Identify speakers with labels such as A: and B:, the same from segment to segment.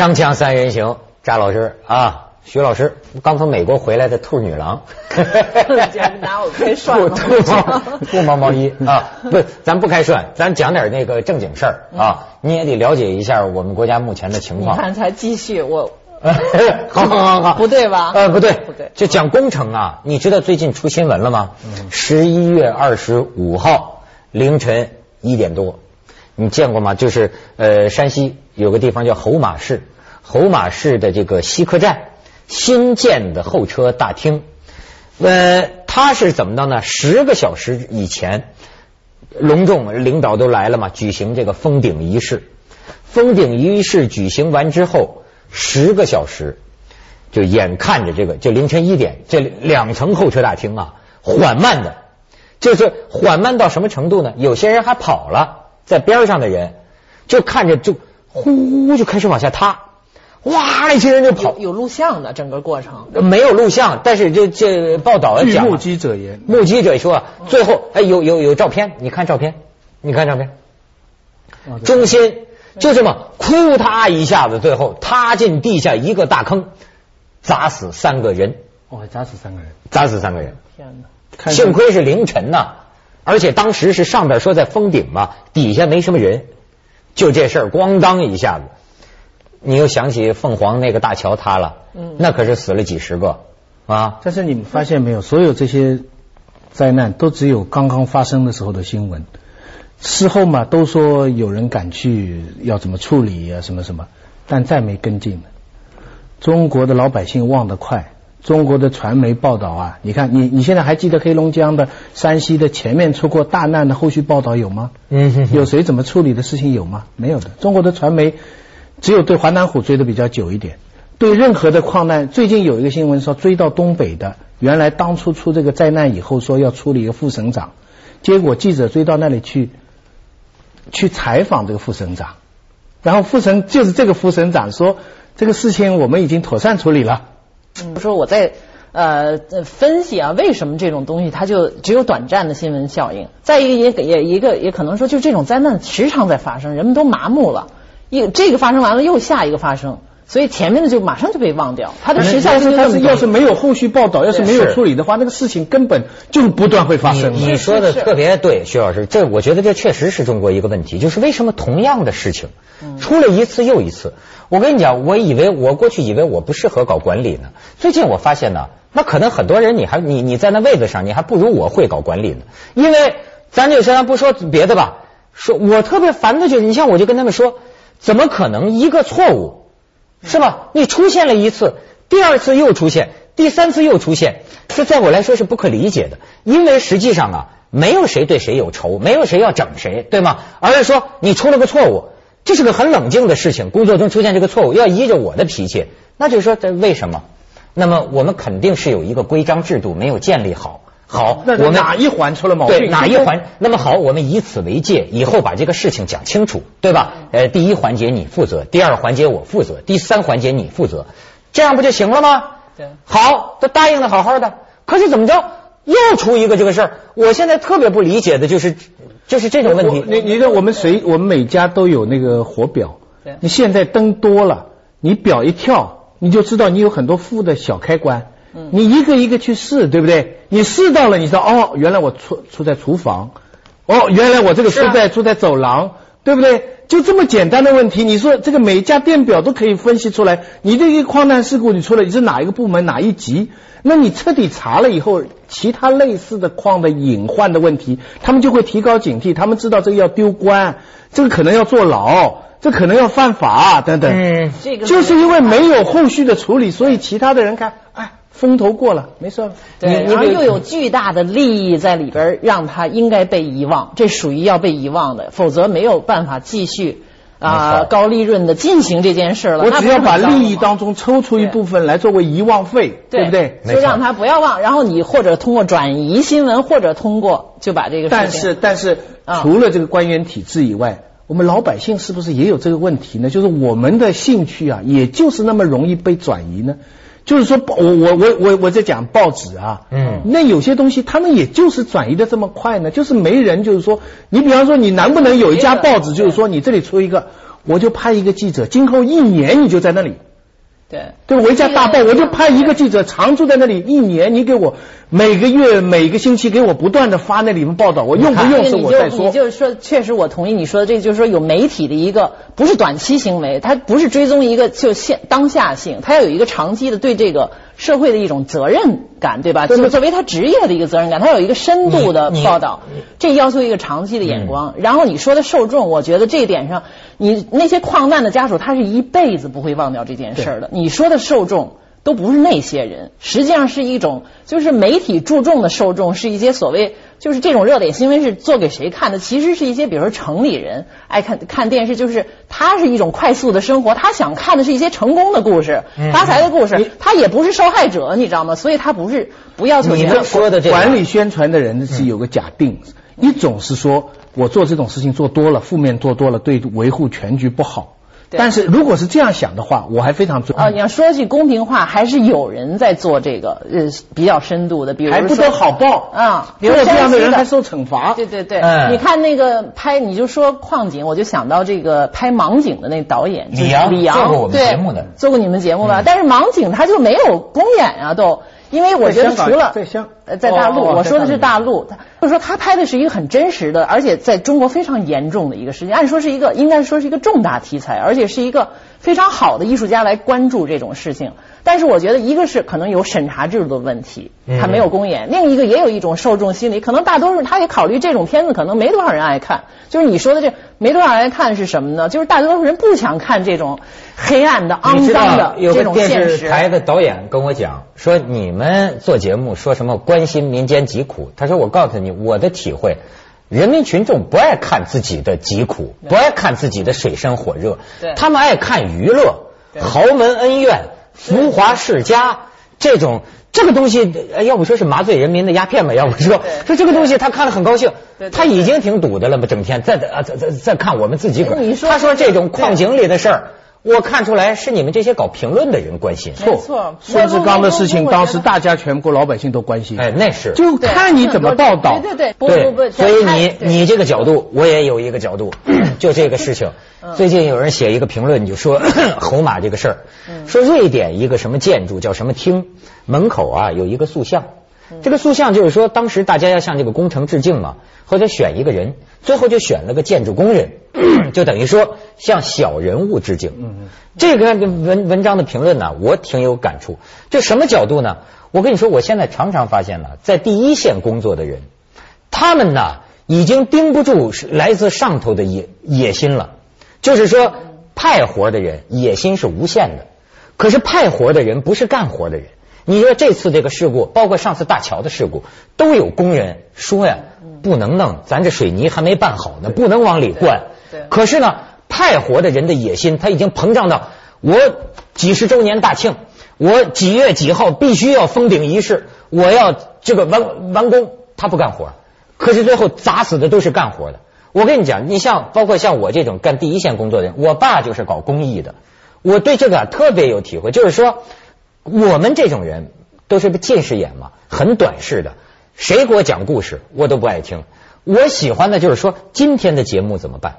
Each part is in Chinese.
A: 锵锵三人行，扎老师啊，徐老师刚从美国回来的兔女郎，
B: 拿我开涮了，
A: 不毛毛衣 啊，不，咱不开涮，咱讲点那个正经事儿啊，你也得了解一下我们国家目前的情况。
B: 你看，才继续我。
A: 好好好好，
B: 不对吧？
A: 呃，不对，
B: 不对，
A: 就讲工程啊。你知道最近出新闻了吗？十一月二十五号凌晨一点多，你见过吗？就是呃，山西有个地方叫侯马市，侯马市的这个西客站新建的候车大厅，呃，它是怎么的呢？十个小时以前隆重领导都来了嘛，举行这个封顶仪式。封顶仪式举行完之后。十个小时，就眼看着这个，就凌晨一点，这两层候车大厅啊，缓慢的，就是缓慢到什么程度呢？有些人还跑了，在边上的人就看着就呼就开始往下塌，哇，一些人就跑。
B: 有录像的整个过程
A: 没有录像，但是这这报道讲，
C: 目击者言，
A: 目击者说，最后哎有有有照片，你看照片，你看照片，中心。就这么，哭嗒一下子，最后塌进地下一个大坑，砸死三个人。
C: 哦，砸死三个人，
A: 砸死三个人。天哪！幸亏是凌晨呐，而且当时是上边说在封顶嘛，底下没什么人。就这事儿，咣当一下子，你又想起凤凰那个大桥塌了，嗯，那可是死了几十个啊。
C: 但是你们发现没有，所有这些灾难都只有刚刚发生的时候的新闻。事后嘛，都说有人赶去要怎么处理啊，什么什么，但再没跟进了。中国的老百姓忘得快，中国的传媒报道啊，你看你你现在还记得黑龙江的、山西的前面出过大难的后续报道有吗？嗯，有谁怎么处理的事情有吗？没有的。中国的传媒只有对华南虎追的比较久一点，对任何的矿难，最近有一个新闻说追到东北的，原来当初出这个灾难以后说要处理一个副省长，结果记者追到那里去。去采访这个副省长，然后副省就是这个副省长说，这个事情我们已经妥善处理了。
B: 嗯，说我在呃分析啊，为什么这种东西它就只有短暂的新闻效应？再一个也也一个也可能说，就这种灾难时常在发生，人们都麻木了，一这个发生完了又下一个发生。所以前面的就马上就被忘掉，他的时效性
C: 要是要是没有后续报道，要是没有处理的话，那个事情根本就不断会发生。
A: 你说的特别对，徐老师，这我觉得这确实是中国一个问题，就是为什么同样的事情出了一次又一次？我跟你讲，我以为我过去以为我不适合搞管理呢，最近我发现呢，那可能很多人你还你你在那位子上，你还不如我会搞管理呢。因为咱就先不说别的吧，说我特别烦的就是，你像我就跟他们说，怎么可能一个错误？是吧？你出现了一次，第二次又出现，第三次又出现，这在我来说是不可理解的。因为实际上啊，没有谁对谁有仇，没有谁要整谁，对吗？而是说你出了个错误，这是个很冷静的事情。工作中出现这个错误，要依着我的脾气，那就是说这为什么？那么我们肯定是有一个规章制度没有建立好。好，
C: 我们哪一环出了毛病？
A: 对，哪一环？那么好，我们以此为戒，以后把这个事情讲清楚，对吧？呃，第一环节你负责，第二环节我负责，第三环节你负责，这样不就行了吗？对，好，都答应的好好的，可是怎么着，又出一个这个事儿？我现在特别不理解的就是，就是这种问题。
C: 你你说我们谁？我们每家都有那个火表，你现在灯多了，你表一跳，你就知道你有很多负的小开关。你一个一个去试，对不对？你试到了，你说哦，原来我出出在厨房，哦，原来我这个出在出在走廊，对不对？就这么简单的问题，你说这个每一家电表都可以分析出来，你这个矿难事故你出了，你是哪一个部门哪一级？那你彻底查了以后，其他类似的矿的隐患的问题，他们就会提高警惕，他们知道这个要丢官，这个可能要坐牢，这可能要犯法等等。嗯，这个就是因为没有后续的处理，所以其他的人看，哎。风头过了，没事。
B: 对，然后又有巨大的利益在里边，让他应该被遗忘，这属于要被遗忘的，否则没有办法继续啊高利润的进行这件事了。
C: 我只要把利益当中抽出一部分来作为遗忘费，对不对？
B: 就让他不要忘，然后你或者通过转移新闻，或者通过就把这个。
C: 但是但是，除了这个官员体制以外，我们老百姓是不是也有这个问题呢？就是我们的兴趣啊，也就是那么容易被转移呢？就是说，我我我我我在讲报纸啊，嗯，那有些东西他们也就是转移的这么快呢，就是没人就是说，你比方说你能不能有一家报纸，就是说你这里出一个，我就派一个记者，今后一年你就在那里。
B: 对，
C: 对，我一家大报，我就派一个记者常驻在那里一年，你给我每个月、每个星期给我不断的发那里面报道，我用不用是我再说。
B: 你就是说，确实我同意你说的，这就是说有媒体的一个不是短期行为，它不是追踪一个就现当下性，它要有一个长期的对这个社会的一种责任感，对吧？就是作为他职业的一个责任感，他有一个深度的报道，这要求一个长期的眼光。然后你说的受众，我觉得这一点上，你那些矿难的家属，他是一辈子不会忘掉这件事儿的。你说的受众都不是那些人，实际上是一种，就是媒体注重的受众是一些所谓，就是这种热点新闻是做给谁看的？其实是一些，比如说城里人爱看看电视，就是他是一种快速的生活，他想看的是一些成功的故事、发财的故事，他也不是受害者，你知道吗？所以他不是不要求
A: 你们说的这
C: 管理宣传的人是有个假定，一种是说我做这种事情做多了，负面做多了，对维护全局不好。但是如果是这样想的话，我还非常尊
B: 啊！你要说句公平话，还是有人在做这个呃比较深度的，比如
C: 还不得好报
B: 啊！
C: 比如这样的人还受惩罚。
B: 对对对，你看那个拍，你就说矿井，我就想到这个拍盲井的那导演
A: 李阳，
B: 李阳
A: 做过我们节目的，
B: 做过你们节目吧？但是盲井他就没有公演啊，都。因为我觉得除了
C: 在香
B: 呃在大陆，我说的是大陆，就是说他拍的是一个很真实的，而且在中国非常严重的一个事情，按说是一个应该说是一个重大题材，而且是一个非常好的艺术家来关注这种事情。但是我觉得一个是可能有审查制度的问题，他没有公演；另一个也有一种受众心理，可能大多数他也考虑这种片子可能没多少人爱看。就是你说的这没多少人爱看是什么呢？就是大多数人不想看这种黑暗的、肮脏的这种现实。
A: 台的导演跟我讲说，你们做节目说什么关心民间疾苦？他说我告诉你我的体会，人民群众不爱看自己的疾苦，不爱看自己的水深火热，他们爱看娱乐、豪门恩怨。浮华世家这种这个东西，要不说是麻醉人民的鸦片吧，要不说说这个东西他看了很高兴，他已经挺堵的了嘛，整天在在在在看我们自己个他说这种矿井里的事儿，我看出来是你们这些搞评论的人关心。
B: 错，
C: 孙志刚的事情，当时大家全国老百姓都关心。
A: 哎，那是
C: 就看你怎么报道。
B: 对对对，
A: 对，所以你你这个角度，我也有一个角度，就这个事情。最近有人写一个评论，就说 侯马这个事儿，说瑞典一个什么建筑叫什么厅门口啊有一个塑像，这个塑像就是说当时大家要向这个工程致敬嘛，或者选一个人，最后就选了个建筑工人，就等于说向小人物致敬。这个文文章的评论呢，我挺有感触。就什么角度呢？我跟你说，我现在常常发现呢，在第一线工作的人，他们呢已经盯不住来自上头的野野心了。就是说，派活的人野心是无限的，可是派活的人不是干活的人。你说这次这个事故，包括上次大桥的事故，都有工人说呀，不能弄，咱这水泥还没办好呢，不能往里灌。可是呢，派活的人的野心，他已经膨胀到我几十周年大庆，我几月几号必须要封顶仪式，我要这个完完工，他不干活，可是最后砸死的都是干活的。我跟你讲，你像包括像我这种干第一线工作的人，我爸就是搞公益的，我对这个特别有体会。就是说，我们这种人都是个近视眼嘛，很短视的。谁给我讲故事，我都不爱听。我喜欢的就是说，今天的节目怎么办？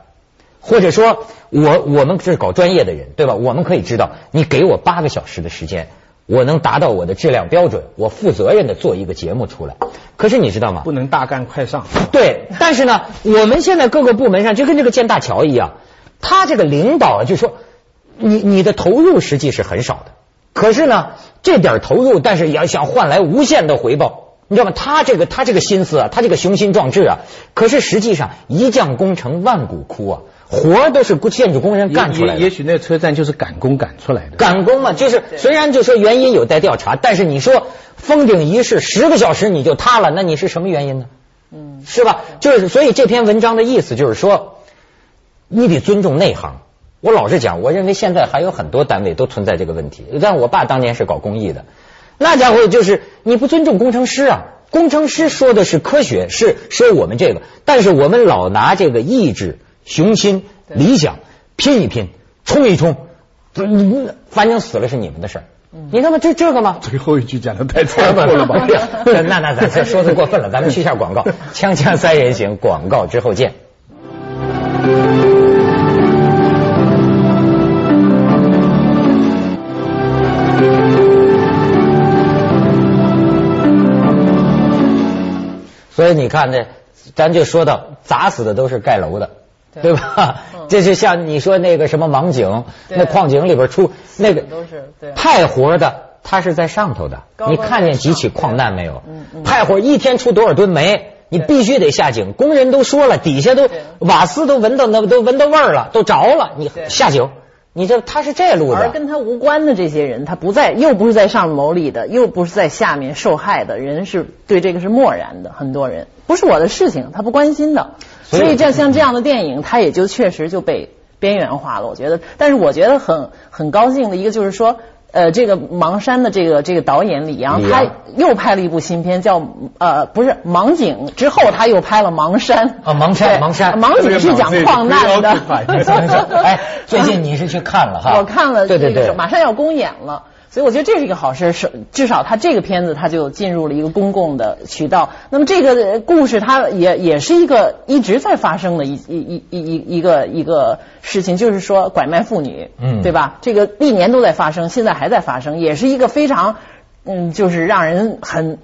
A: 或者说，我我们是搞专业的人，对吧？我们可以知道，你给我八个小时的时间。我能达到我的质量标准，我负责任的做一个节目出来。可是你知道吗？
C: 不能大干快上。
A: 对，但是呢，我们现在各个部门上就跟这个建大桥一样，他这个领导就说，你你的投入实际是很少的，可是呢，这点投入，但是也要想换来无限的回报，你知道吗？他这个他这个心思啊，他这个雄心壮志啊，可是实际上一将功成万骨枯啊。活都是建筑工人干出来的，
C: 也许那车站就是赶工赶出来的。
A: 赶工嘛，就是虽然就说原因有待调查，但是你说封顶仪式十个小时你就塌了，那你是什么原因呢？嗯，是吧？就是所以这篇文章的意思就是说，你得尊重内行。我老实讲，我认为现在还有很多单位都存在这个问题。但我爸当年是搞公益的，那家伙就是你不尊重工程师啊。工程师说的是科学，是说我们这个，但是我们老拿这个意志。雄心理想，拼一拼，冲一冲，你反正死了是你们的事儿。你看嘛，就这个吗？
C: 最后一句讲的太残酷了吧？
A: 那那咱这说的过分了，咱们去下广告，锵锵三人行，广告之后见。所以你看这，咱就说到砸死的都是盖楼的。
B: 对
A: 对吧？
B: 嗯
A: 这就像你说那个什么盲井，那矿井里边出那个派活的，他是在上头的。
B: 高高
A: 你看见几起矿难没有
B: 嗯？嗯
A: 派活一天出多少吨煤？你必须得下井，工人都说了，底下都瓦斯都闻到那都闻到味儿了，都着了，你下井，你这他是这路
B: 而。跟他无关的这些人，他不在，又不是在上面谋利的，又不是在下面受害的人，是对这个是漠然的。很多人不是我的事情，他不关心的。
A: 所以
B: 所以这像这样的电影，他也就确实就被边缘化了。我觉得，但是我觉得很很高兴的一个就是说。呃，这个盲山的这个这个导演李阳，他又拍了一部新片，叫呃不是盲井，之后他又拍了盲山
A: 啊盲山盲山
B: 盲井是讲矿难的。
A: 哎，最近你是去看了哈？
B: 我看了这个
A: 对对对，
B: 马上要公演了。所以我觉得这是一个好事，是至少他这个片子他就进入了一个公共的渠道。那么这个故事它也也是一个一直在发生的一一一一一一个一个事情，就是说拐卖妇女，
A: 嗯
B: 对吧？这个历年都在发生，现在还在发生，也是一个非常嗯，就是让人很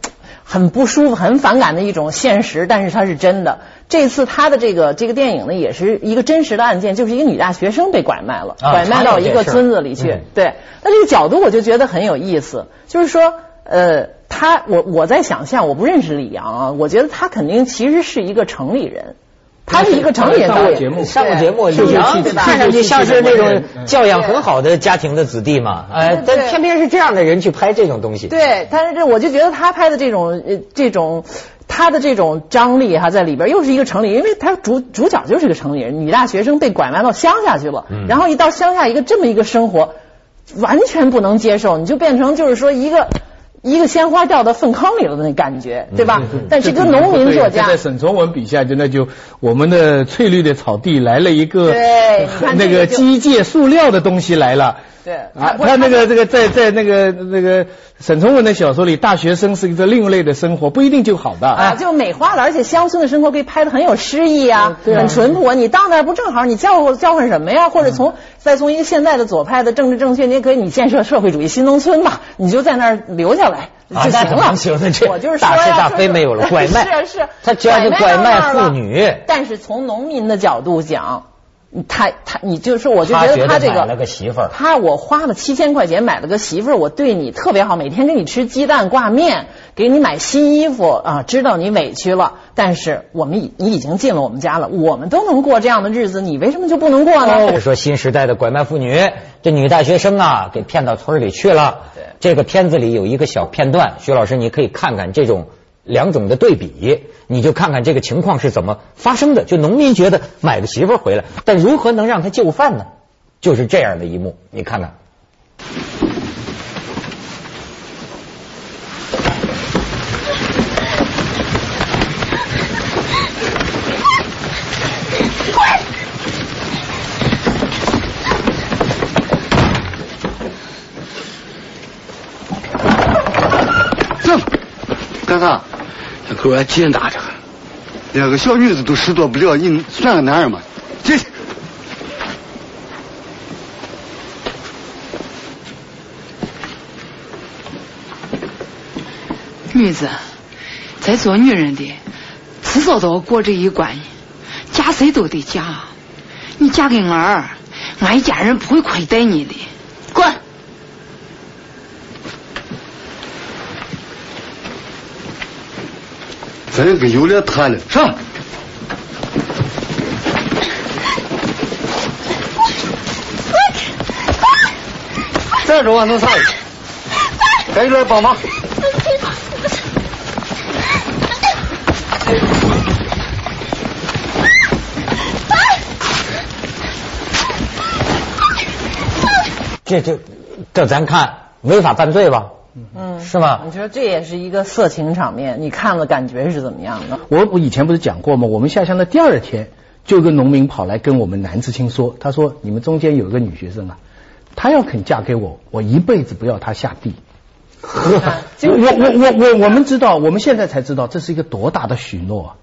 B: 很不舒服、很反感的一种现实，但是它是真的。这次他的这个这个电影呢，也是一个真实的案件，就是一个女大学生被拐卖了，
A: 啊
B: 拐卖到一个村子里去。对，那这个角度我就觉得很有意思，就是说，呃，他我我在想象，我不认识李阳啊，我觉得他肯定其实是一个城里人。他是一个城里人导演，
C: 上过节目。
A: 上过节目，
B: 对
A: 李阳看上去像是那种
C: 嗯。
A: 教养很好的家庭的子弟嘛，哎，但偏偏是这样的人去拍这种东西。
B: 对，但是这我就觉得他拍的这种呃这种他的这种张力哈在里边又是一个城里，因为他主主角就是个城里人，女大学生被拐卖到乡下去了，
A: 嗯。
B: 然后一到乡下一个这么一个生活，完全不能接受，你就变成就是说一个。一个鲜花掉到粪坑里了的那感觉，对吧？但是一个农民作家
C: 这在，沈从文笔下，就那就我们的翠绿的草地来了一个那个机械塑料的东西来了。
B: 对
C: 啊，
B: 不
C: 他那个这个在在那个那个沈从文的小说里，大学生是一个另类的生活，不一定就好的。
B: 啊，就美化了，而且乡村的生活可以拍的很有诗意啊，
C: 对啊
B: 很淳朴啊。你到那儿不正好你叫唤叫唤什么呀？或者从再从一个现在的左派的政治正确，你也可以你建设社会主义新农村嘛，你就在那儿留下来就行了。
A: 行了这
B: 我就是说
A: 大是大非没有了拐 卖
B: 是是，
A: 他只要是拐卖妇女
B: 但是从农民的角度讲。他他，你就是说，我就觉得他这个
A: 觉得买了个媳妇儿
B: 他我花了七千块钱买了个媳妇儿，我对你特别好，每天给你吃鸡蛋挂面，给你买新衣服啊，知道你委屈了，但是我们已你已经进了我们家了，我们都能过这样的日子，你为什么就不能过呢？
A: 是说新时代的拐卖妇女，这女大学生啊，给骗到村里去了。
B: 对
A: 这个片子里有一个小片段，徐老师你可以看看这种两种的对比，你就看看这个情况是怎么发生的。就农民觉得买个媳妇儿回来，但如何能让他就范呢？就是这样的一幕，你看看。
D: 这，干啥？这狗还急打着，两个小女子都拾掇不了，你算个男人吗？进去。
E: 女子，在做女人的，迟早都要过这一关，嫁谁都得嫁。你嫁给俺儿，俺一家人不会亏待你的。
D: 真跟有脸谈了，上。站着啊，弄啥？赶紧来帮忙！
A: 这这这咱看违法犯罪吧？
B: 嗯，
A: 是吧
B: 你说这也是一个色情场面，你看了感觉是怎么样的？
C: 我我以前不是讲过吗？我们下乡的第二天，就有个农民跑来跟我们男知青说，他说你们中间有个女学生啊，她要肯嫁给我，我一辈子不要她下地。
B: 就
C: 我我我我我们知道，我们现在才知道这是一个多大的许诺啊！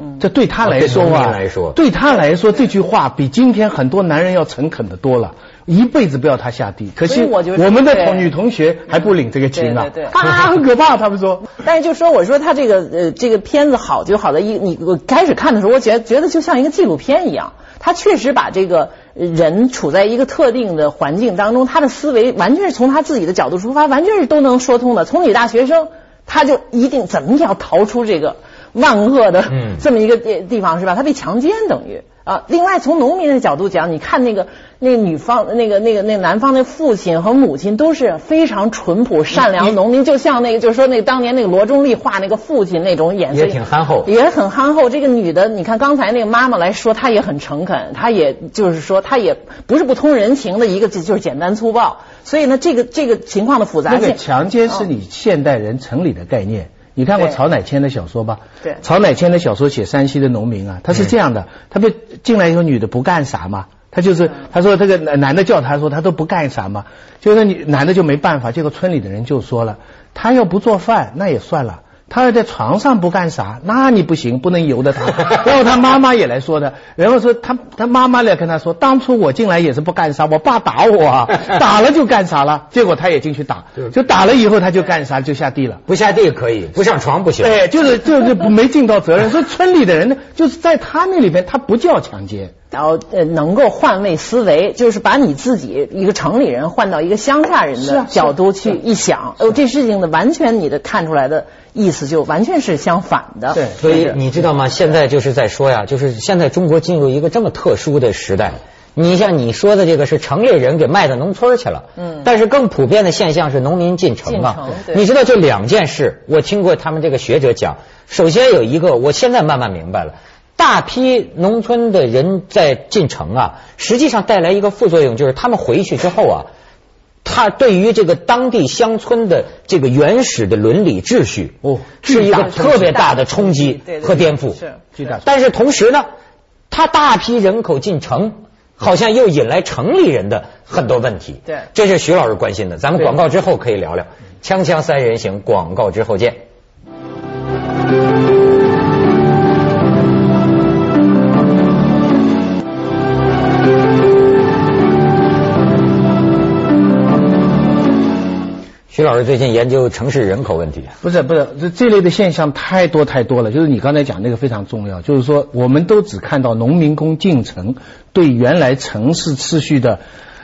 B: 嗯
C: 这对他来说啊，对他来说这句话比今天很多男人要诚恳的多了。一辈子不要他下地。可惜
B: 我
C: 们的同女同学还不领这个情啊，
B: 对对对
C: 啊，很可怕。他们说，
B: 但是就说我说他这个呃这个片子好就好在一你我开始看的时候，我觉得觉得就像一个纪录片一样，他确实把这个人处在一个特定的环境当中，他的思维完全是从他自己的角度出发，完全是都能说通的。从女大学生，他就一定怎么也要逃出这个万恶的
A: 嗯
B: 这么一个地地方是吧？他被强奸等于。啊，另外从农民的角度讲，你看那个那个女方那个那个那个男方的父亲和母亲都是非常淳朴善良的农民，就像那个就是说那个当年那个罗中立画那个父亲那种眼神
A: 也挺憨厚
B: 也很憨厚。这个女的，你看刚才那个妈妈来说，她也很诚恳，她也就是说她也不是不通人情的一个，就是简单粗暴。所以呢，这个这个情况的复杂性，
C: 那个强奸是你现代人城里的概念。你看过曹乃谦的小说吧？
B: 对
C: 曹乃谦的小说写山西的农民啊，他是这样的，他被进来以后，女的不干啥嘛，他就是他说这个男男的叫他说他都不干啥嘛，就是你男的就没办法，结果村里的人就说了，他要不做饭那也算了。他要在床上不干啥，那你不行，不能由着他。然后他妈妈也来说的，然后说他他妈妈来跟他说，当初我进来也是不干啥，我爸打我啊，打了就干啥了，结果他也进去打，就打了以后他就干啥就下地了。
A: 不下地可以，不上床不行。
C: 对，就是就是没尽到责任。所以村里的人呢，就是在他那里边，他不叫强奸。
B: 然后呃能够换位思维，就是把你自己一个城里人换到一个乡下人的角度去一想，哦，这事情的完全你的看出来的意思就完全是相反的。
C: 对
A: 所以你知道吗？现在就是在说呀，就是现在中国进入一个这么特殊的时代。你像你说的这个是城里人给卖到农村去了，
B: 嗯
A: 但是更普遍的现象是农民进城
B: 进
A: 啊你知道，这两件事，我听过他们这个学者讲。首先有一个，我现在慢慢明白了，大批农村的人在进城啊，实际上带来一个副作用，就是他们回去之后啊，他对于这个当地乡村的这个原始的伦理秩序，
C: 哦
A: 是一个特别大的冲击和颠覆。
B: 是
C: 巨大
A: 但是同时呢，他大批人口进城，好像又引来城里人的很多问题。
B: 对
A: 这是徐老师关心的。咱们广告之后可以聊聊。锵锵三人行，广告之后见。徐老师最近研究城市人口问题，
C: 不是不是，这这类的现象太多太多了。就是你刚才讲那个非常重要，就是说我们都只看到农民工进城对原来城市秩序的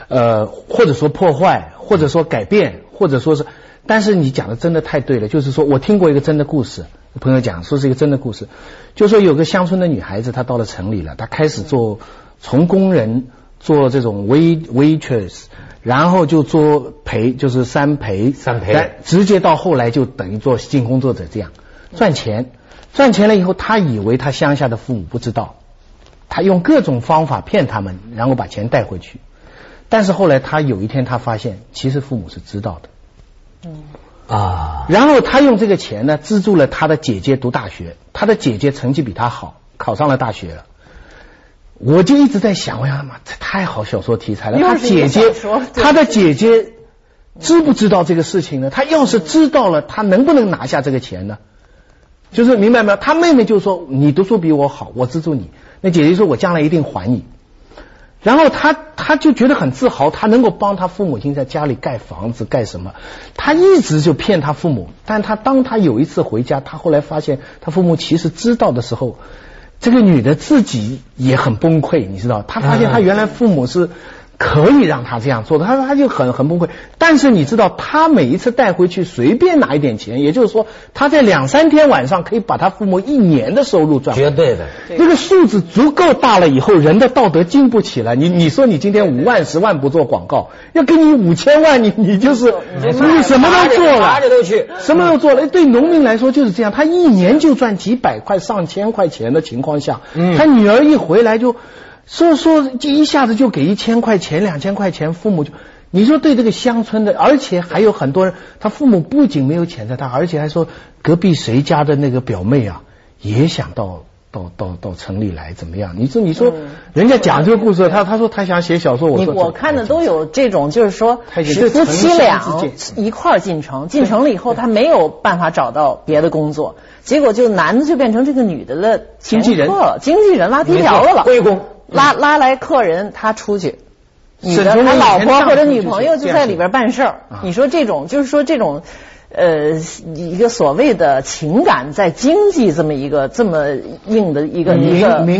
C: 呃或者说破坏，或者说改变，或者说是，但是你讲的真的太对了。就是说我听过一个真的故事，朋友讲说是一个真的故事，就说有个乡村的女孩子，她到了城里了，她开始做从工人做这种 wait waitress。然后就做陪，就是三陪，
A: 三陪
C: 然直接到后来就等于做性工作者这样赚钱，赚钱了以后，他以为他乡下的父母不知道，他用各种方法骗他们，然后把钱带回去。但是后来他有一天他发现，其实父母是知道的。
A: 啊，
C: 然后他用这个钱呢，资助了他的姐姐读大学，他的姐姐成绩比他好，考上了大学了。我就一直在想，我想妈，这太好小说题材了。他姐姐他的姐姐知不知道这个事情呢？他要是知道了，他能不能拿下这个钱呢？就是明白没有？他妹妹就说：“你读书比我好，我资助你。”那姐姐说：“我将来一定还你。”然后他他就觉得很自豪，他能够帮他父母亲在家里盖房子盖什么，他一直就骗他父母。但他当他有一次回家，他后来发现他父母其实知道的时候，这个女的自己也很崩溃，你知道？她发现她原来父母是可以让他这样做的，她她就很很崩溃。但是你知道，他每一次带回去随便拿一点钱，也就是说，他在两三天晚上可以把他父母一年的收入赚。
A: 绝对的。
C: 那个数字足够大了以后，人的道德经不起来。你你说你今天五万十万不做广告，要给你五千万，你你就是你什么都做
A: 拿着
C: 了，
A: 都去。
C: 什么都做了。对农民来说就是这样，他一年就赚几百块、上千块钱的情况下，
A: 嗯
C: 他女儿一回来就说说就一下子就给一千块钱、两千块钱，父母就。你说对这个乡村的，而且还有很多人，他父母不仅没有谴责他，而且还说隔壁谁家的那个表妹啊，也想到 到到到城里来怎么样？你说你说，人家讲这个故事，他他说他想写小说，我说
B: 我看的都有这种，就是说夫妻
C: 这
B: 俩一块儿进城，进城了以后他没有办法找到别的工作，结果就男的就变成这个女的的
C: 经纪人。
B: 了经纪人拉皮条的了，
A: 归公
B: 拉拉来客人他出去。女的他老婆或者女朋友
C: 就
B: 在里边办事儿
C: 啊。
B: 你说这种就是说这种。呃，一个所谓的情感在经济这么一个这么硬的一个
C: 民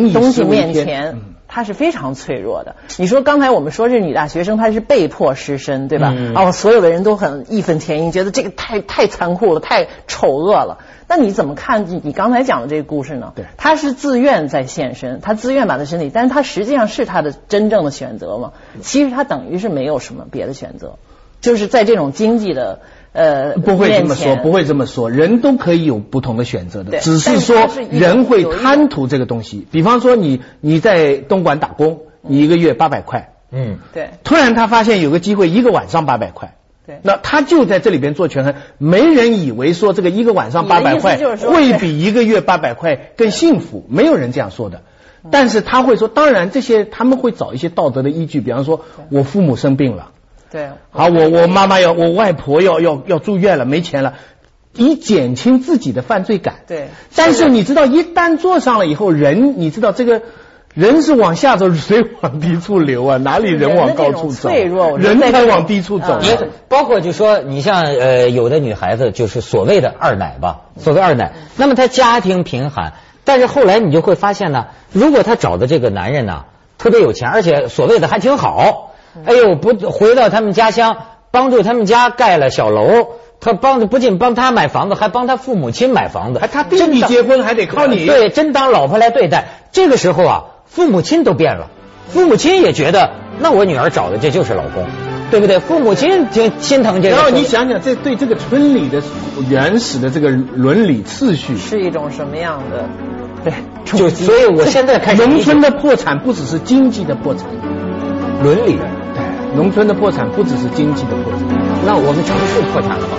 B: 一个东西面前
C: 嗯，
B: 它是非常脆弱的。你说刚才我们说这女大学生，她是被迫失身，对吧？
A: 嗯
B: 哦，所有的人都很义愤填膺，觉得这个太太残酷了，太丑恶了。那你怎么看你你刚才讲的这个故事呢？
C: 对
B: 他是自愿在献身，她自愿把她身体，但是她实际上是她的真正的选择吗？其实她等于是没有什么别的选择，就是在这种经济的呃
C: 不会这么说，不会这么说，人都可以有不同的选择的，只是说人会贪图这个东西。比方说你你在东莞打工，你一个月八百块，
A: 嗯，
B: 对。
C: 突然他发现有个机会一个晚上八百块。
B: 对。
C: 那他就在这里边做权衡，没人以为说这个一个晚上八百块会比一个月八百块更幸福，没有人这样说的。但是他会说，当然这些他们会找一些道德的依据，比方说我父母生病了，
B: 对。
C: 好，我我妈妈要，我外婆要要要住院了，没钱了，以减轻自己的犯罪感。
B: 对
C: 但是你知道，一旦坐上了以后，人你知道这个。人是往下走，水往低处流啊，哪里人往高处走？
B: 人
C: 才往低处走啊。
B: 嗯
A: 也包括就说你像呃有的女孩子就是所谓的二奶吧，所谓二奶，那么她家庭贫寒，但是后来你就会发现呢，如果她找的这个男人呢特别有钱，而且所谓的还挺好，哎呦不回到他们家乡，帮助他们家盖了小楼。他帮不仅帮他买房子，还帮他父母亲买房子，
C: 还他弟弟结婚还得靠你。
A: 对，真当老婆来对待。这个时候啊，父母亲都变了，父母亲也觉得，那我女儿找的这就是老公，对不对？父母亲挺心疼这个。
C: 然后你想想，这对这个村里的原始的这个伦理次序，
B: 是一种什么样的？对，
A: 就所以我现在开始
C: 农村的破产不只是经济的破产，
A: 伦理。
C: 农村的破产不只是经济的破产。
A: 那我们城市破产了吗？